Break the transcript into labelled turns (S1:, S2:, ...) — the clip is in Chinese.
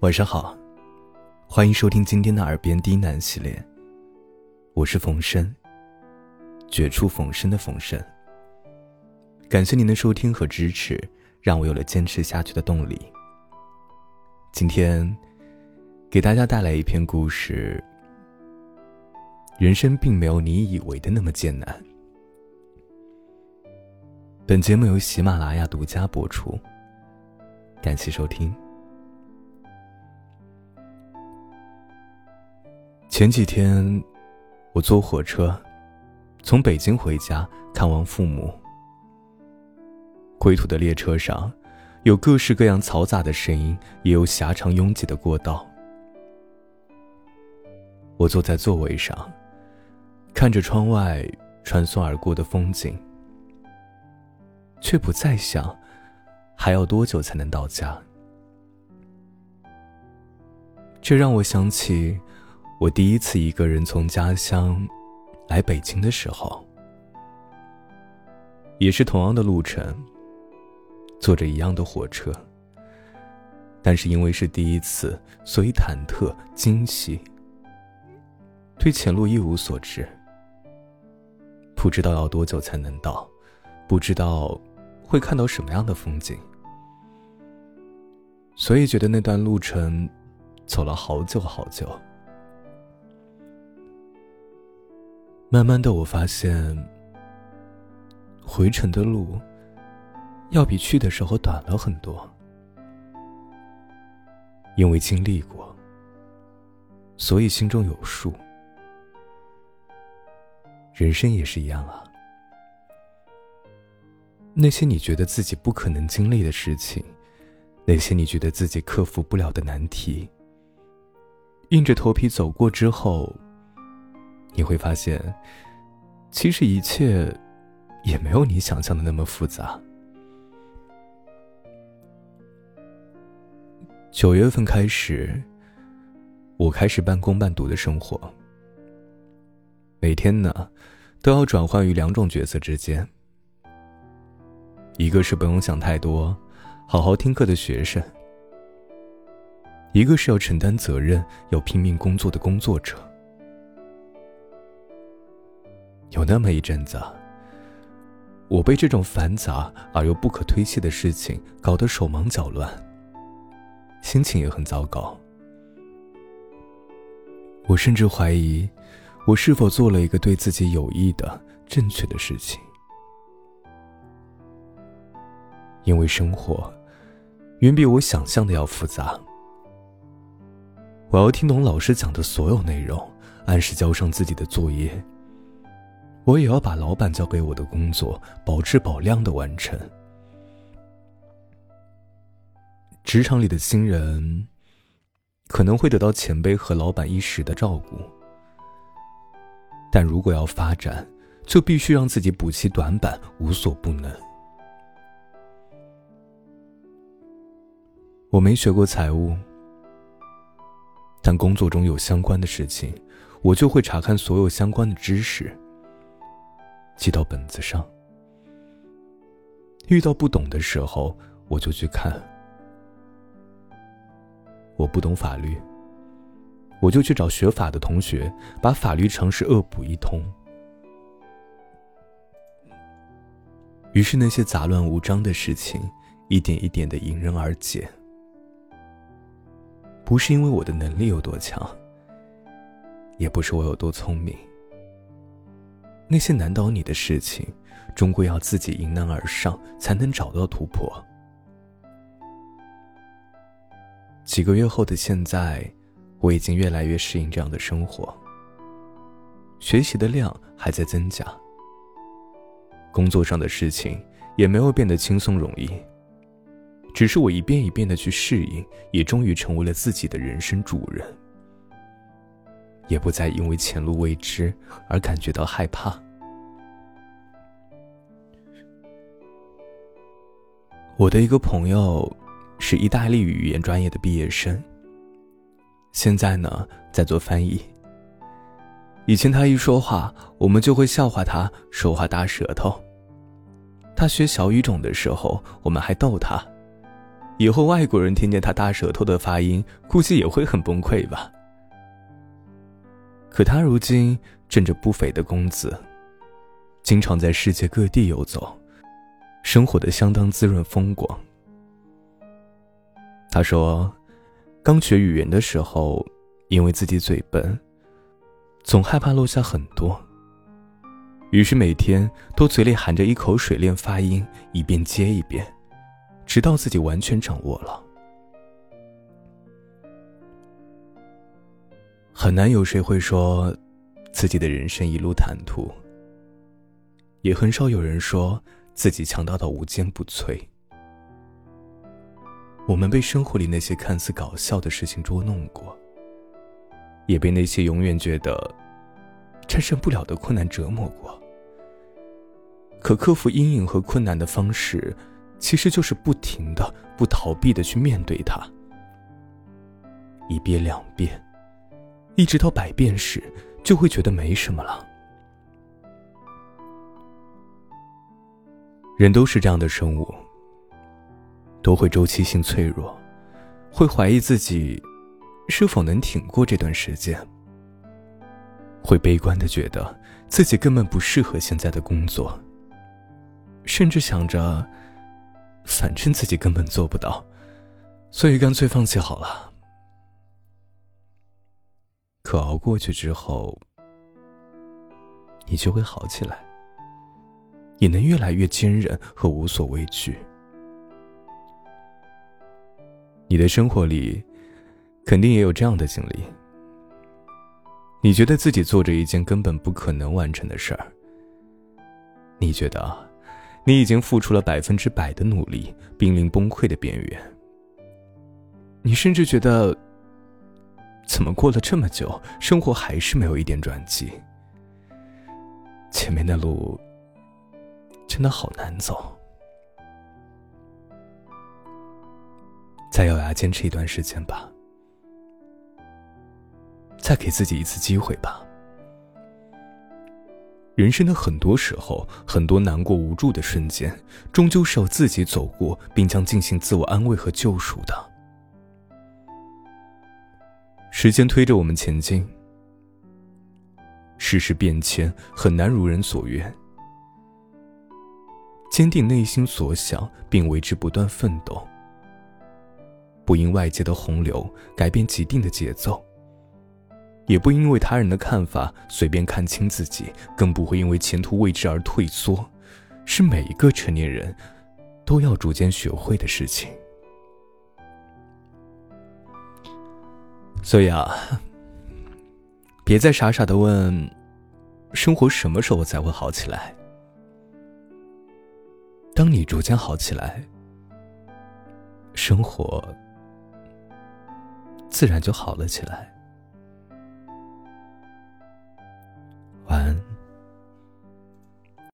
S1: 晚上好，欢迎收听今天的耳边低喃系列。我是冯生，绝处逢生的冯生。感谢您的收听和支持，让我有了坚持下去的动力。今天给大家带来一篇故事。人生并没有你以为的那么艰难。本节目由喜马拉雅独家播出，感谢收听。前几天，我坐火车从北京回家看望父母。归途的列车上，有各式各样嘈杂的声音，也有狭长拥挤的过道。我坐在座位上，看着窗外穿梭而过的风景，却不再想还要多久才能到家。这让我想起。我第一次一个人从家乡来北京的时候，也是同样的路程，坐着一样的火车。但是因为是第一次，所以忐忑惊喜，对前路一无所知，不知道要多久才能到，不知道会看到什么样的风景，所以觉得那段路程走了好久好久。慢慢的，我发现，回程的路要比去的时候短了很多。因为经历过，所以心中有数。人生也是一样啊。那些你觉得自己不可能经历的事情，那些你觉得自己克服不了的难题，硬着头皮走过之后。你会发现，其实一切也没有你想象的那么复杂。九月份开始，我开始半工半读的生活。每天呢，都要转换于两种角色之间：一个是不用想太多，好好听课的学生；一个是要承担责任、要拼命工作的工作者。有那么一阵子，我被这种繁杂而又不可推卸的事情搞得手忙脚乱，心情也很糟糕。我甚至怀疑，我是否做了一个对自己有益的正确的事情。因为生活远比我想象的要复杂，我要听懂老师讲的所有内容，按时交上自己的作业。我也要把老板交给我的工作保质保量的完成。职场里的新人可能会得到前辈和老板一时的照顾，但如果要发展，就必须让自己补齐短板，无所不能。我没学过财务，但工作中有相关的事情，我就会查看所有相关的知识。记到本子上。遇到不懂的时候，我就去看。我不懂法律，我就去找学法的同学，把法律常识恶补一通。于是那些杂乱无章的事情，一点一点的迎刃而解。不是因为我的能力有多强，也不是我有多聪明。那些难倒你的事情，终归要自己迎难而上，才能找到突破。几个月后的现在，我已经越来越适应这样的生活。学习的量还在增加，工作上的事情也没有变得轻松容易，只是我一遍一遍的去适应，也终于成为了自己的人生主人。也不再因为前路未知而感觉到害怕。我的一个朋友是意大利语言专业的毕业生，现在呢在做翻译。以前他一说话，我们就会笑话他说话大舌头。他学小语种的时候，我们还逗他：“以后外国人听见他大舌头的发音，估计也会很崩溃吧。可他如今挣着不菲的工资，经常在世界各地游走，生活的相当滋润风光。他说，刚学语言的时候，因为自己嘴笨，总害怕落下很多，于是每天都嘴里含着一口水练发音，一遍接一遍。直到自己完全掌握了，很难有谁会说自己的人生一路坦途，也很少有人说自己强大到无坚不摧。我们被生活里那些看似搞笑的事情捉弄过，也被那些永远觉得战胜不了的困难折磨过。可克服阴影和困难的方式。其实就是不停的、不逃避的去面对它，一遍两遍，一直到百遍时，就会觉得没什么了。人都是这样的生物，都会周期性脆弱，会怀疑自己是否能挺过这段时间，会悲观的觉得自己根本不适合现在的工作，甚至想着。反正自己根本做不到，所以干脆放弃好了。可熬过去之后，你就会好起来，也能越来越坚韧和无所畏惧。你的生活里，肯定也有这样的经历。你觉得自己做着一件根本不可能完成的事儿，你觉得？你已经付出了百分之百的努力，濒临崩溃的边缘。你甚至觉得，怎么过了这么久，生活还是没有一点转机？前面的路真的好难走，再咬牙坚持一段时间吧，再给自己一次机会吧。人生的很多时候，很多难过无助的瞬间，终究是要自己走过，并将进行自我安慰和救赎的。时间推着我们前进，世事变迁，很难如人所愿。坚定内心所想，并为之不断奋斗，不因外界的洪流改变既定的节奏。也不因为他人的看法随便看清自己，更不会因为前途未知而退缩，是每一个成年人都要逐渐学会的事情。所以啊，别再傻傻的问，生活什么时候才会好起来？当你逐渐好起来，生活自然就好了起来。晚安。